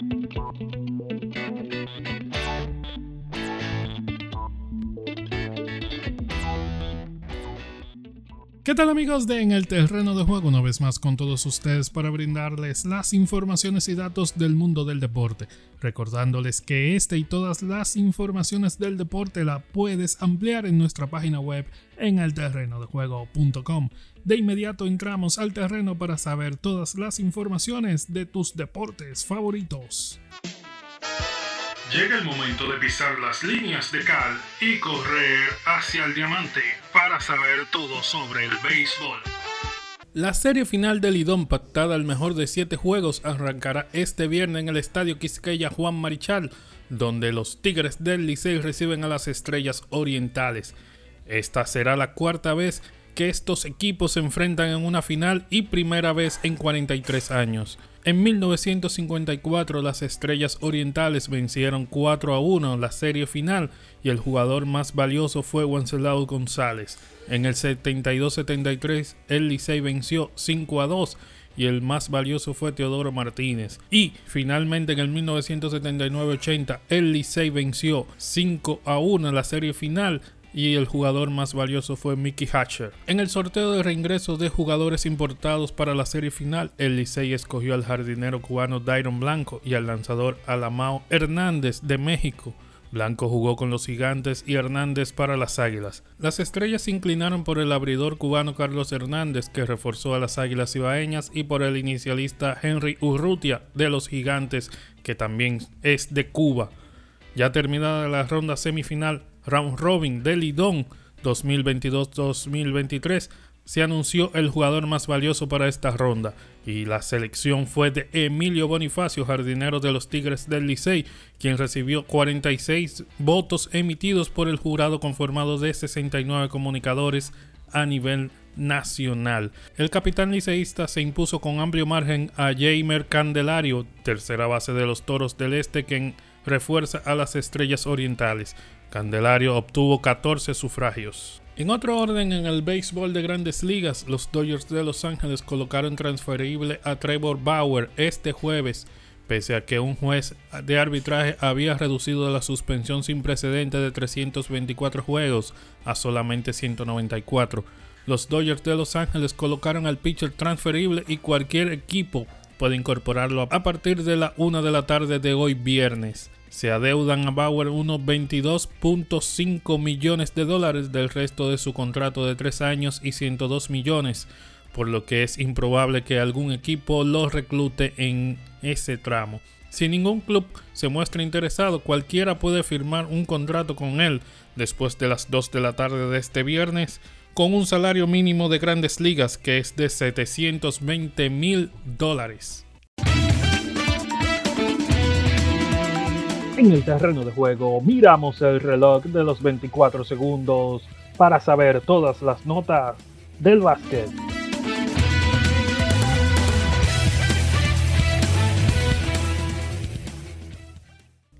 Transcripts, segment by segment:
Thank you. ¿Qué tal amigos de En el Terreno de Juego? Una vez más con todos ustedes para brindarles las informaciones y datos del mundo del deporte. Recordándoles que este y todas las informaciones del deporte la puedes ampliar en nuestra página web en elterrenodejuego.com. De inmediato entramos al terreno para saber todas las informaciones de tus deportes favoritos. Llega el momento de pisar las líneas de cal y correr hacia el diamante para saber todo sobre el béisbol. La serie final del Lidón, pactada al mejor de 7 juegos, arrancará este viernes en el Estadio Quisqueya Juan Marichal, donde los Tigres del Licey reciben a las Estrellas Orientales. Esta será la cuarta vez que estos equipos se enfrentan en una final y primera vez en 43 años. En 1954 las Estrellas Orientales vencieron 4 a 1 la serie final y el jugador más valioso fue Wenceslao González. En el 72-73 el Licey venció 5 a 2 y el más valioso fue Teodoro Martínez. Y finalmente en el 1979-80 el Licey venció 5 a 1 la serie final y el jugador más valioso fue Mickey Hatcher. En el sorteo de reingreso de jugadores importados para la serie final, el Licey escogió al jardinero cubano Dairon Blanco y al lanzador Alamao Hernández de México. Blanco jugó con los gigantes y Hernández para las águilas. Las estrellas se inclinaron por el abridor cubano Carlos Hernández, que reforzó a las águilas ibaeñas, y por el inicialista Henry Urrutia de los gigantes, que también es de Cuba. Ya terminada la ronda semifinal, Round Robin de Lidón 2022-2023, se anunció el jugador más valioso para esta ronda y la selección fue de Emilio Bonifacio, jardinero de los Tigres del Licey, quien recibió 46 votos emitidos por el jurado conformado de 69 comunicadores a nivel nacional. El capitán liceísta se impuso con amplio margen a Jamer Candelario, tercera base de los Toros del Este, quien refuerza a las Estrellas Orientales. Candelario obtuvo 14 sufragios. En otro orden, en el béisbol de grandes ligas, los Dodgers de Los Ángeles colocaron transferible a Trevor Bauer este jueves, pese a que un juez de arbitraje había reducido la suspensión sin precedente de 324 juegos a solamente 194. Los Dodgers de Los Ángeles colocaron al pitcher transferible y cualquier equipo puede incorporarlo a partir de la 1 de la tarde de hoy viernes se adeudan a Bauer unos 22.5 millones de dólares del resto de su contrato de 3 años y 102 millones, por lo que es improbable que algún equipo lo reclute en ese tramo. Si ningún club se muestra interesado, cualquiera puede firmar un contrato con él después de las 2 de la tarde de este viernes con un salario mínimo de grandes ligas que es de 720 mil dólares. En el terreno de juego miramos el reloj de los 24 segundos para saber todas las notas del básquet.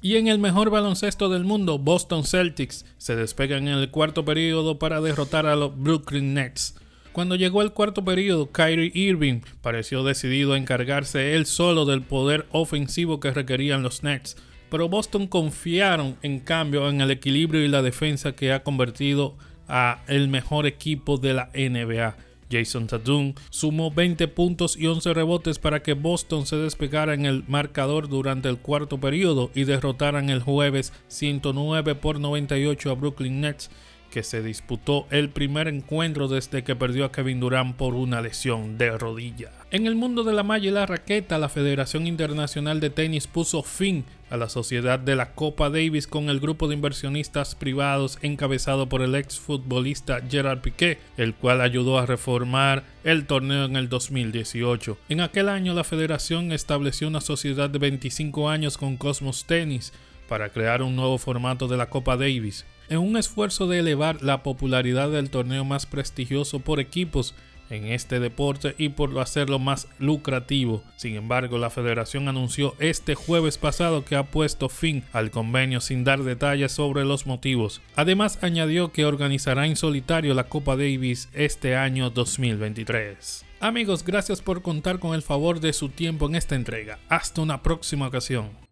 Y en el mejor baloncesto del mundo, Boston Celtics se despegan en el cuarto periodo para derrotar a los Brooklyn Nets. Cuando llegó el cuarto periodo, Kyrie Irving pareció decidido a encargarse él solo del poder ofensivo que requerían los Nets, pero Boston confiaron en cambio en el equilibrio y la defensa que ha convertido a el mejor equipo de la NBA. Jason Tatum sumó 20 puntos y 11 rebotes para que Boston se despegara en el marcador durante el cuarto periodo y derrotaran el jueves 109 por 98 a Brooklyn Nets que se disputó el primer encuentro desde que perdió a Kevin Durant por una lesión de rodilla. En el mundo de la malla y la raqueta, la Federación Internacional de Tenis puso fin a la sociedad de la Copa Davis con el grupo de inversionistas privados encabezado por el exfutbolista Gerard Piqué, el cual ayudó a reformar el torneo en el 2018. En aquel año la federación estableció una sociedad de 25 años con Cosmos Tennis para crear un nuevo formato de la Copa Davis en un esfuerzo de elevar la popularidad del torneo más prestigioso por equipos en este deporte y por hacerlo más lucrativo. Sin embargo, la federación anunció este jueves pasado que ha puesto fin al convenio sin dar detalles sobre los motivos. Además, añadió que organizará en solitario la Copa Davis este año 2023. Amigos, gracias por contar con el favor de su tiempo en esta entrega. Hasta una próxima ocasión.